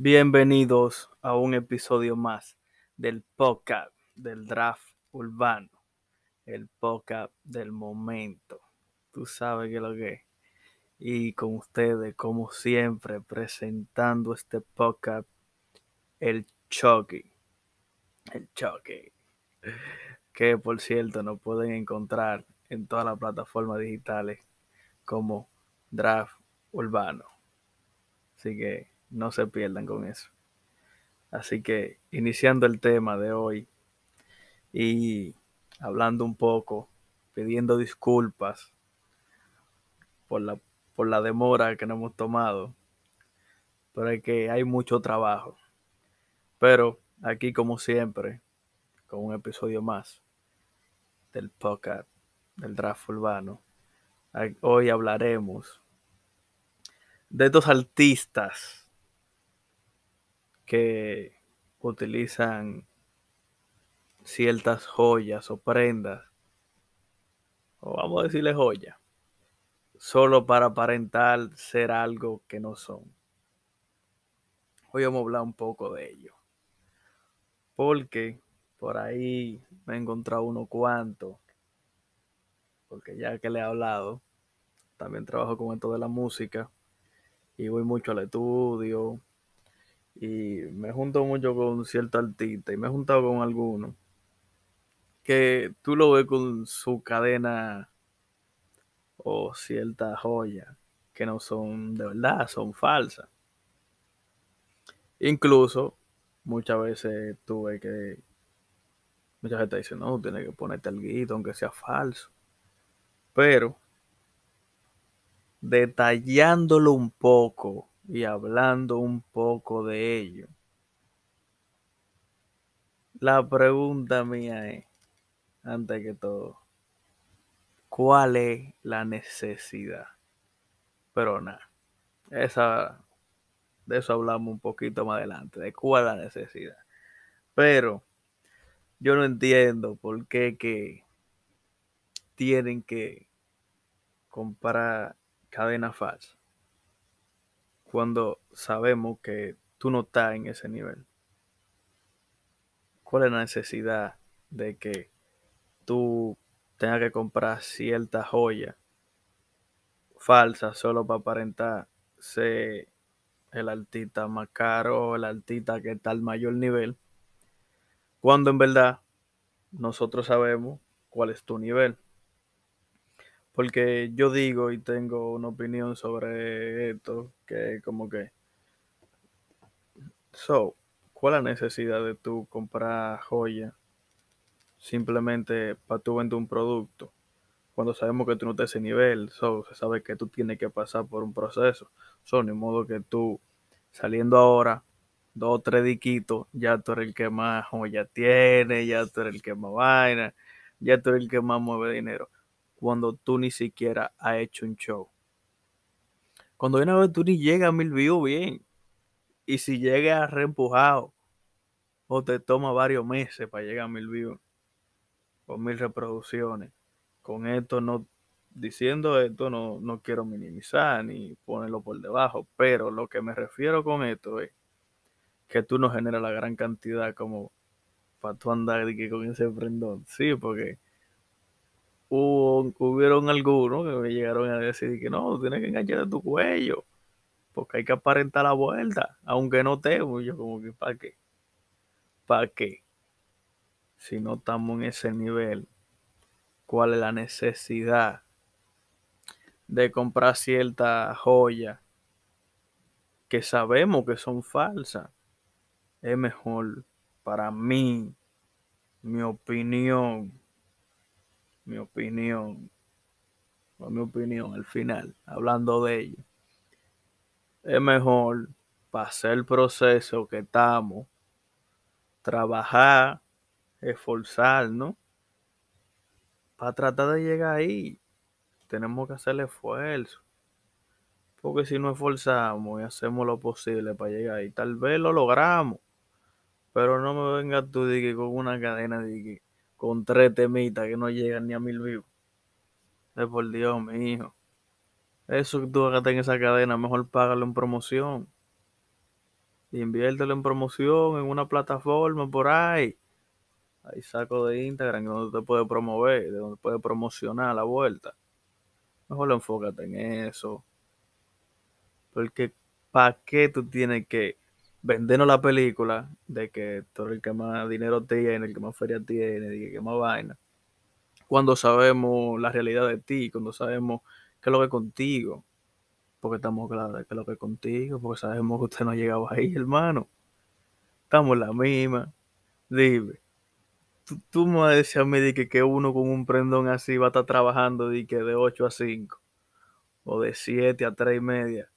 Bienvenidos a un episodio más del podcast del draft urbano, el podcast del momento. Tú sabes que lo que es. Y con ustedes, como siempre, presentando este podcast, el Chucky. El Chucky. Que por cierto nos pueden encontrar en todas las plataformas digitales como Draft Urbano. Así que no se pierdan con eso. Así que iniciando el tema de hoy y hablando un poco, pidiendo disculpas por la, por la demora que nos hemos tomado, pero que hay mucho trabajo. Pero aquí como siempre, con un episodio más del podcast del draft urbano, hoy hablaremos de estos artistas que utilizan ciertas joyas o prendas, o vamos a decirle joyas, solo para aparentar ser algo que no son. Hoy vamos a hablar un poco de ello. Porque por ahí me he encontrado uno cuanto. Porque ya que le he hablado, también trabajo con esto de la música. Y voy mucho al estudio, y me junto mucho con cierto artista y me he juntado con algunos que tú lo ves con su cadena o cierta joya que no son de verdad, son falsas. Incluso muchas veces tuve que mucha gente dice, no, tienes que ponerte el guito aunque sea falso. Pero detallándolo un poco y hablando un poco de ello. La pregunta mía es, antes que todo, ¿cuál es la necesidad? Pero nada, esa, de eso hablamos un poquito más adelante, de cuál es la necesidad. Pero yo no entiendo por qué que tienen que comprar cadena falsa cuando sabemos que tú no estás en ese nivel? ¿Cuál es la necesidad de que tú tengas que comprar cierta joya falsa solo para aparentar ser el artista más caro el artista que está al mayor nivel? Cuando en verdad nosotros sabemos cuál es tu nivel. Porque yo digo y tengo una opinión sobre esto, que como que... So, ¿cuál es la necesidad de tú comprar joya simplemente para tú vender un producto? Cuando sabemos que tú no estás ese nivel, so, se sabe que tú tienes que pasar por un proceso. So, ni modo que tú saliendo ahora, dos o tres diquitos, ya tú eres el que más joya tiene, ya tú eres el que más vaina, ya tú eres el que más mueve dinero cuando tú ni siquiera has hecho un show. Cuando una vez tú ni llegas a mil views bien. Y si llegas reempujado o te toma varios meses para llegar a mil views o mil reproducciones. Con esto no, diciendo esto no, no quiero minimizar ni ponerlo por debajo, pero lo que me refiero con esto es que tú no generas la gran cantidad como para tú andar con ese prendón. Sí, porque hubo, hubieron algunos que me llegaron a decir que no, tienes que enganchar tu cuello, porque hay que aparentar la vuelta, aunque no te, yo como que, ¿para qué? ¿Para qué? Si no estamos en ese nivel, ¿cuál es la necesidad de comprar cierta joya que sabemos que son falsas? Es mejor para mí, mi opinión, mi opinión, mi opinión al final, hablando de ello, es mejor pasar el proceso que estamos, trabajar, esforzarnos para tratar de llegar ahí. Tenemos que hacer esfuerzo. Porque si no esforzamos y hacemos lo posible para llegar ahí, tal vez lo logramos. Pero no me vengas tú de con una cadena de que con tres temitas que no llegan ni a mil views. Es por Dios, mi hijo. Eso que tú hagas en esa cadena, mejor págalo en promoción. Inviértelo en promoción, en una plataforma por ahí. Hay saco de Instagram donde te puede promover, de donde puede promocionar la vuelta. Mejor enfócate en eso. Porque, ¿para qué tú tienes que vendernos la película de que tú eres el que más dinero tiene, el que más feria tiene, el que más vaina? Cuando sabemos la realidad de ti, cuando sabemos qué es lo que es contigo. Porque estamos claros de qué es lo que es contigo, porque sabemos que usted no ha llegado ahí, hermano. Estamos en la misma. Dime. Tú, tú me vas a decir mí de que, que uno con un prendón así va a estar trabajando de, que de 8 a 5 o de 7 a 3 y media.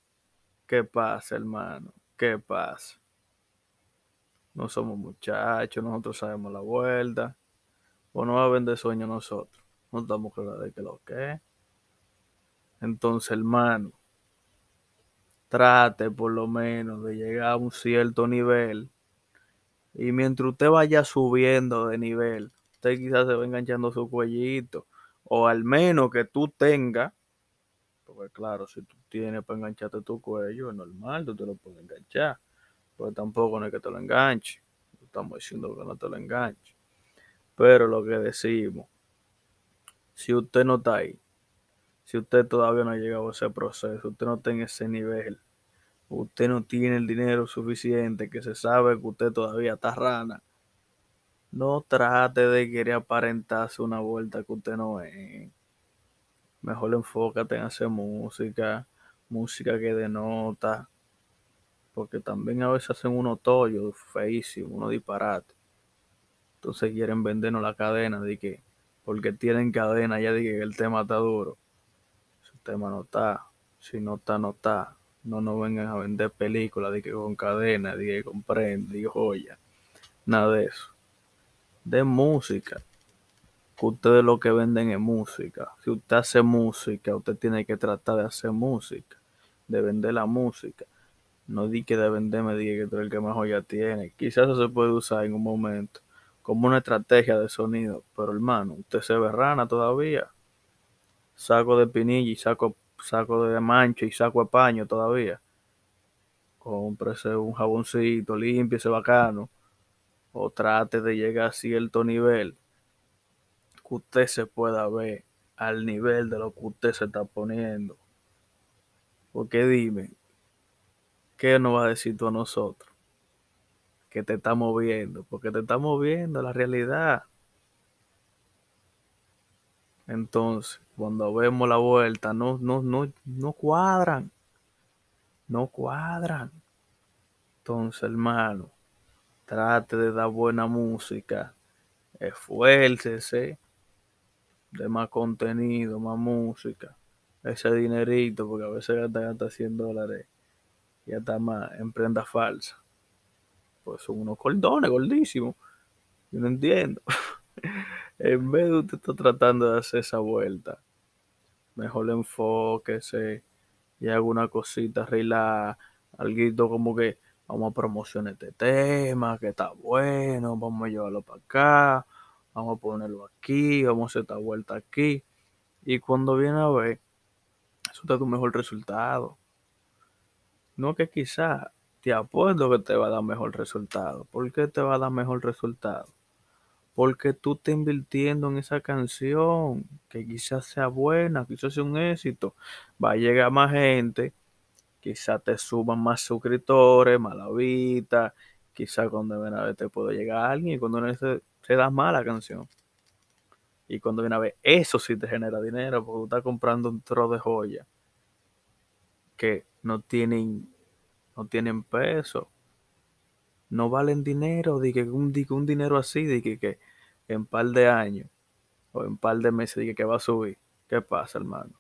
¿Qué pasa, hermano? ¿Qué pasa? No somos muchachos, nosotros sabemos la vuelta. O no va a vender sueño nosotros. No estamos claros de que lo que es. Entonces, hermano, trate por lo menos de llegar a un cierto nivel. Y mientras usted vaya subiendo de nivel, usted quizás se va enganchando su cuellito. O al menos que tú tengas, porque claro, si tú tienes para engancharte tu cuello, es normal, tú te lo puedes enganchar. Porque tampoco no es que te lo enganche. Estamos diciendo que no te lo enganche. Pero lo que decimos, si usted no está ahí, si usted todavía no ha llegado a ese proceso, usted no está en ese nivel, usted no tiene el dinero suficiente, que se sabe que usted todavía está rana, no trate de querer aparentarse una vuelta que usted no es. Mejor enfócate en hacer música, música que denota, porque también a veces hacen unos tollos feísimos, unos disparates. Entonces quieren vendernos la cadena de que, porque tienen cadena, ya dije que el tema está duro. Si el tema no está, si no está, no está. No nos vengan a vender películas que con cadena, de que con prenda, de joya. Nada de eso. De música. Que ustedes lo que venden es música. Si usted hace música, usted tiene que tratar de hacer música. De vender la música. No di que de venderme, diga que tú el que más joya tiene. Quizás eso se puede usar en un momento como una estrategia de sonido. Pero hermano, usted se ve rana todavía. Saco de pinilla y saco, saco de mancho y saco de paño todavía. Cómprese un jaboncito, ese bacano. O trate de llegar a cierto nivel que usted se pueda ver al nivel de lo que usted se está poniendo. Porque dime, ¿qué nos va a decir tú a nosotros? que te está moviendo, porque te está moviendo la realidad. Entonces, cuando vemos la vuelta, no, no, no, no cuadran. No cuadran. Entonces, hermano, trate de dar buena música. Esfuércese de más contenido, más música. Ese dinerito, porque a veces gasta, gasta 100 dólares y está más en prenda falsa pues son unos cordones gordísimos. Yo no entiendo. en vez de usted estar tratando de hacer esa vuelta, mejor enfóquese y haga una cosita, relax, algo como que vamos a promocionar este tema, que está bueno, vamos a llevarlo para acá, vamos a ponerlo aquí, vamos a hacer esta vuelta aquí. Y cuando viene a ver, eso está tu mejor resultado. No que quizás te apuesto que te va a dar mejor resultado. ¿Por qué te va a dar mejor resultado? Porque tú estás invirtiendo en esa canción, que quizás sea buena, quizás sea un éxito. Va a llegar más gente, quizás te suban más suscriptores, más la quizás cuando viene a ver te puede llegar alguien y cuando viene se, se da mala canción. Y cuando viene a ver, eso sí te genera dinero, porque tú estás comprando un tro de joya que no tienen no tienen peso, no valen dinero, di que un, un dinero así, di que, que en par de años o en par de meses, di que, va a subir. ¿Qué pasa, hermano?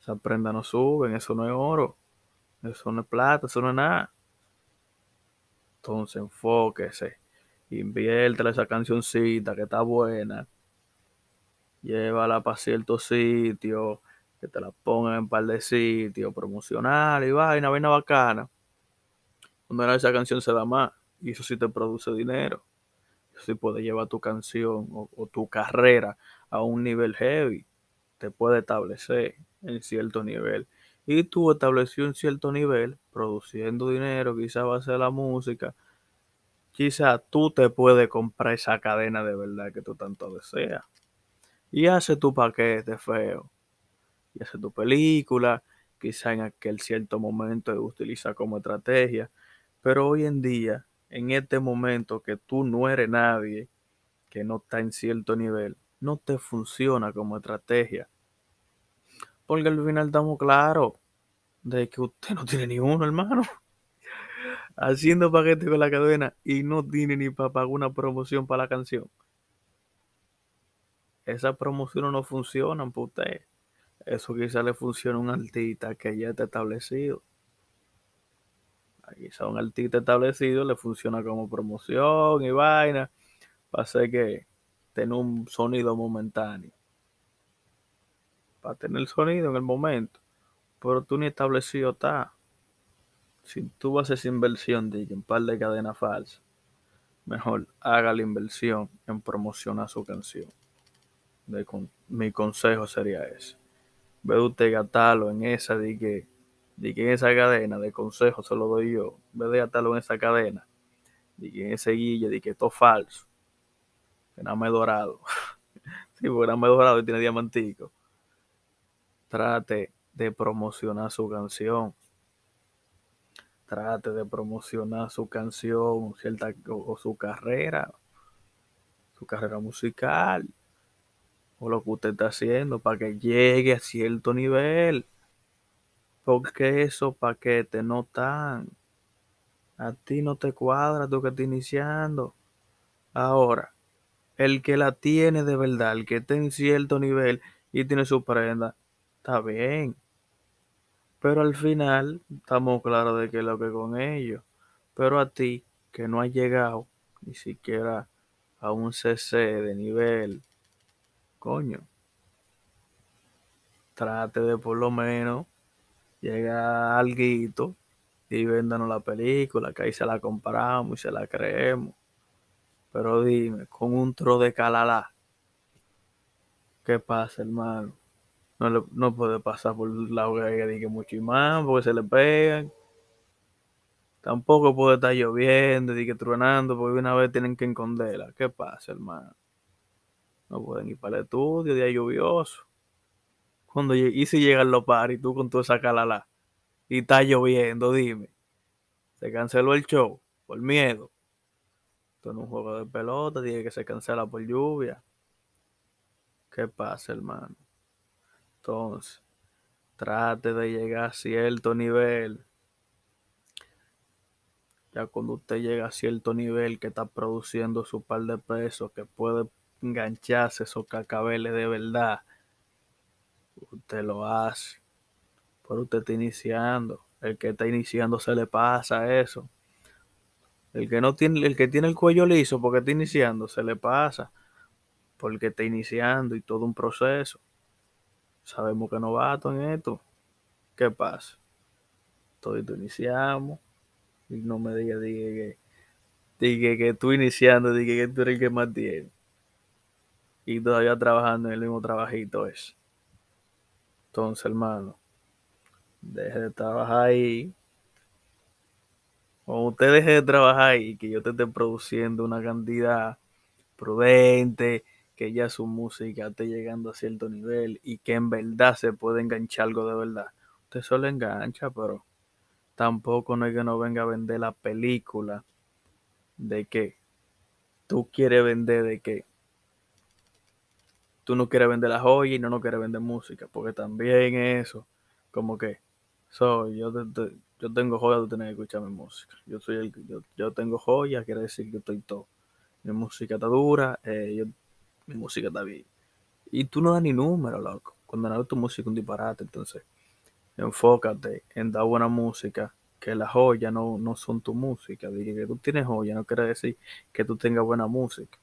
Esa prenda no suben, eso no es oro, eso no es plata, eso no es nada. Entonces enfóquese, inviértela esa cancioncita que está buena, llévala para cierto sitio, que te la pongan en par de sitios, promocional y vaina, vaina bacana cuando esa canción se da más y eso sí te produce dinero. Eso sí puede llevar tu canción o, tu carrera a un nivel heavy. Te puede establecer en cierto nivel. y tú estableció un cierto nivel, produciendo dinero, quizá va a ser la música, quizá tú te puedes comprar esa cadena de verdad que tú tanto deseas. Y hace tu paquete feo. Y hace tu película, quizá en aquel cierto momento utiliza como estrategia. Pero hoy en día, en este momento que tú no eres nadie, que no está en cierto nivel, no te funciona como estrategia. Porque al final estamos claros de que usted no tiene ni uno, hermano. Haciendo paquete con la cadena y no tiene ni para pagar una promoción para la canción. Esas promociones no funcionan para usted. Eso quizá le funciona a un artista que ya está establecido. Quizá a un artista establecido le funciona como promoción y vaina. Para hacer que tenga un sonido momentáneo. Para tener sonido en el momento. Pero tú ni establecido está. Si tú vas inversión de un par de cadenas falsas, mejor haga la inversión en promocionar su canción. Mi consejo sería ese. Ve usted gastarlo en esa de que, de que en esa cadena de consejo se lo doy yo. Ve de gastarlo en esa cadena. De que en ese guille, de que esto es falso. Que nada me dorado. sí, porque nada dorado y tiene diamantico. Trate de promocionar su canción. Trate de promocionar su canción o su carrera, su carrera musical, o lo que usted está haciendo para que llegue a cierto nivel. Porque esos paquetes no están. A ti no te cuadra tú que estás iniciando. Ahora, el que la tiene de verdad, el que está en cierto nivel y tiene su prenda, está bien. Pero al final estamos claros de que lo que con ellos. Pero a ti, que no has llegado ni siquiera a un CC de nivel, coño, trate de por lo menos llegar a alguito y véndanos la película, que ahí se la compramos y se la creemos. Pero dime, con un tro de calala, ¿qué pasa, hermano? No, le, no puede pasar por la hoguera de que mucho más, porque se le pegan. Tampoco puede estar lloviendo, y que truenando, porque una vez tienen que esconderla. ¿Qué pasa, hermano? No pueden ir para el estudio, día lluvioso. Cuando, y si llegan los paris, tú con tu esa calala, y está lloviendo, dime. Se canceló el show por miedo. Esto no es un juego de pelota, tiene que se cancela por lluvia. ¿Qué pasa, hermano? Entonces, trate de llegar a cierto nivel. Ya cuando usted llega a cierto nivel que está produciendo su par de pesos, que puede engancharse esos cacabeles de verdad, usted lo hace. Pero usted está iniciando. El que está iniciando se le pasa eso. El que no tiene, el que tiene el cuello liso porque está iniciando, se le pasa. Porque está iniciando y todo un proceso. Sabemos que no novato en esto. ¿Qué pasa? Todo iniciamos. Y no me diga, diga que, diga que tú iniciando, diga que tú eres el que más tiene. Y todavía trabajando en el mismo trabajito es. Entonces, hermano, deje de trabajar ahí. Cuando usted deje de trabajar ahí, que yo te esté produciendo una cantidad prudente, que ya su música esté llegando a cierto nivel y que en verdad se puede enganchar algo de verdad. Usted solo engancha, pero tampoco no es que no venga a vender la película de que tú quieres vender de que tú no quieres vender la joya y no no quieres vender música, porque también eso, como que soy yo, te, yo tengo joya, tú tienes que escuchar mi música. Yo soy el yo, yo tengo joya, quiere decir que estoy todo. Mi música está dura, eh, yo mi música está bien. Y tú no das ni número, loco. Cuando no tu música es un disparate, entonces enfócate en dar buena música, que las joyas no, no son tu música. Dije que tú tienes joya, no quiere decir que tú tengas buena música.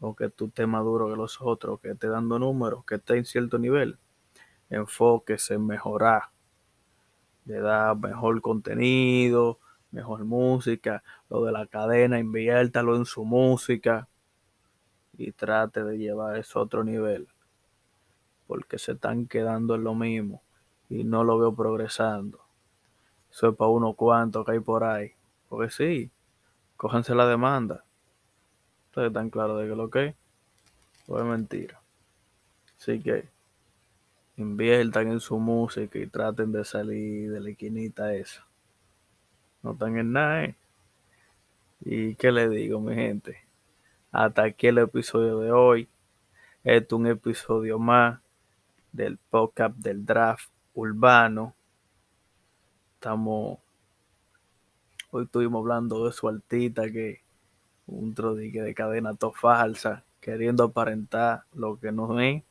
O que tú estés maduro que los otros, que estés dando números, que estés en cierto nivel. Enfóquese en mejorar. De dar mejor contenido, mejor música. Lo de la cadena, inviértalo en su música y trate de llevar eso a otro nivel. Porque se están quedando en lo mismo. y no lo veo progresando. Eso es para unos cuantos que hay por ahí. Porque sí, cójanse la demanda. Ustedes están claros de que lo que es, o es mentira. Así que inviertan en su música y traten de salir de la esquinita esa. No están en nada, ¿eh? ¿Y qué le digo, mi gente? Hasta aquí el episodio de hoy. Este es un episodio más del podcast del draft urbano. Estamos. Hoy estuvimos hablando de su altita que un trodique de cadena to falsa, queriendo aparentar lo que no es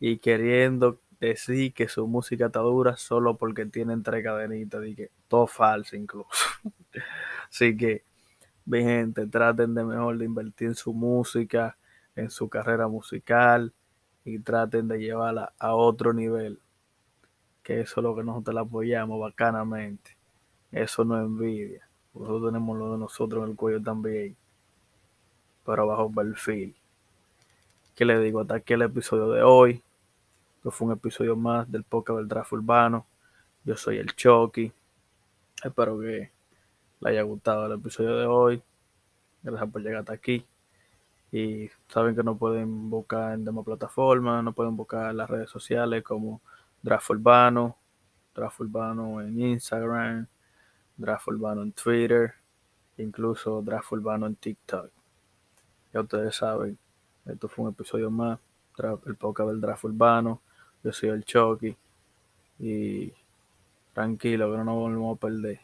y queriendo decir que su música está dura solo porque tienen tres cadenitas, que todo falso incluso. Así que, mi gente, traten de mejor de invertir en su música, en su carrera musical y traten de llevarla a otro nivel. Que eso es lo que nosotros la apoyamos bacanamente. Eso no es envidia. Nosotros tenemos lo de nosotros en el cuello también. Pero bajo perfil. ¿Qué le digo? Hasta aquí el episodio de hoy. Que fue un episodio más del podcast del draft urbano. Yo soy el Chucky. Espero que le haya gustado el episodio de hoy. Gracias por llegar hasta aquí. Y saben que no pueden buscar en demás plataformas, no pueden buscar en las redes sociales como Draft Urbano, Draft Urbano en Instagram, Draft Urbano en Twitter, incluso Draft Urbano en TikTok. Ya ustedes saben, esto fue un episodio más, el podcast del Draft Urbano. Yo soy el Chucky. Y tranquilo, que no nos volvemos a perder.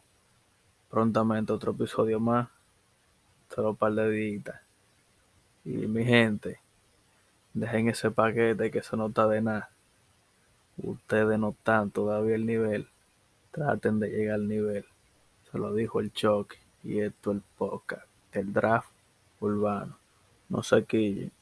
Prontamente otro episodio más. Solo un par de días. Y mi gente, dejen ese paquete que eso no está de nada. Ustedes no están todavía el nivel. Traten de llegar al nivel. Se lo dijo el Chucky. Y esto el podcast. El draft urbano. No quillen.